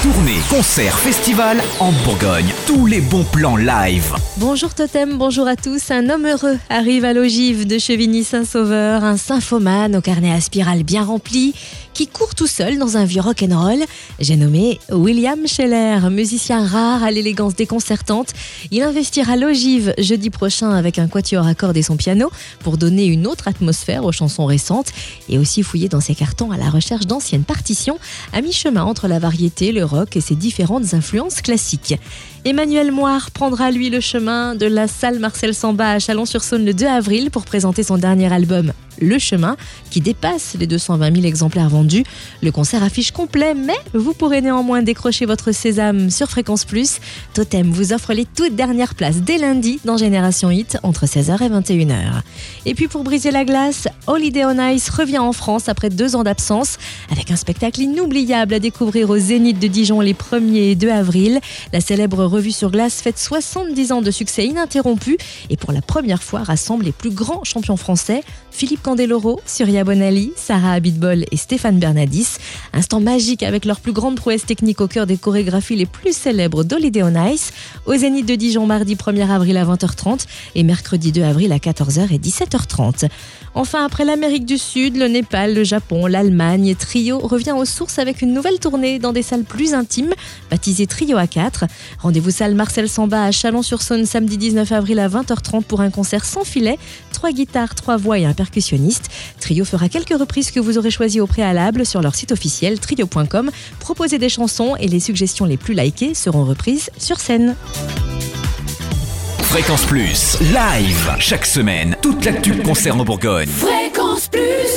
Tournée, concert, festival en Bourgogne. Tous les bons plans live. Bonjour Totem, bonjour à tous. Un homme heureux arrive à l'ogive de Chevigny-Saint-Sauveur, un symphomane au carnet à spirale bien rempli, qui court tout seul dans un vieux rock'n'roll. J'ai nommé William Scheller, musicien rare à l'élégance déconcertante. Il investira l'ogive jeudi prochain avec un quatuor à cordes et son piano pour donner une autre atmosphère aux chansons récentes et aussi fouiller dans ses cartons à la recherche d'anciennes partitions à mi-chemin entre la variété, le rock et ses différentes influences classiques. Emmanuel Moire prendra lui le chemin de la salle Marcel Samba à Chalon-sur-Saône le 2 avril pour présenter son dernier album Le Chemin, qui dépasse les 220 000 exemplaires vendus. Le concert affiche complet, mais vous pourrez néanmoins décrocher votre sésame sur Fréquence Plus. Totem vous offre les toutes dernières places dès lundi dans Génération Hit entre 16h et 21h. Et puis pour briser la glace, Holiday on Ice revient en France après deux ans d'absence avec un spectacle inoubliable à découvrir au Zénith de Dijon les 1er et 2 avril. Revue sur glace fête 70 ans de succès ininterrompu et pour la première fois rassemble les plus grands champions français Philippe Candeloro, Surya Bonali, Sarah Abitbol et Stéphane Bernadis. Instant magique avec leurs plus grandes prouesses techniques au cœur des chorégraphies les plus célèbres d'Holiday on Ice au Zénith de Dijon mardi 1er avril à 20h30 et mercredi 2 avril à 14h et 17h30. Enfin, après l'Amérique du Sud, le Népal, le Japon, l'Allemagne, Trio revient aux sources avec une nouvelle tournée dans des salles plus intimes, baptisée Trio A4. Rendez-vous salle Marcel Samba à Chalon-sur-Saône samedi 19 avril à 20h30 pour un concert sans filet, trois guitares, trois voix et un percussionniste. Trio fera quelques reprises que vous aurez choisies au préalable sur leur site officiel trio.com. Proposez des chansons et les suggestions les plus likées seront reprises sur scène. Fréquence Plus. Live. Chaque semaine, toute l'actu concerne en Bourgogne. Fréquence Plus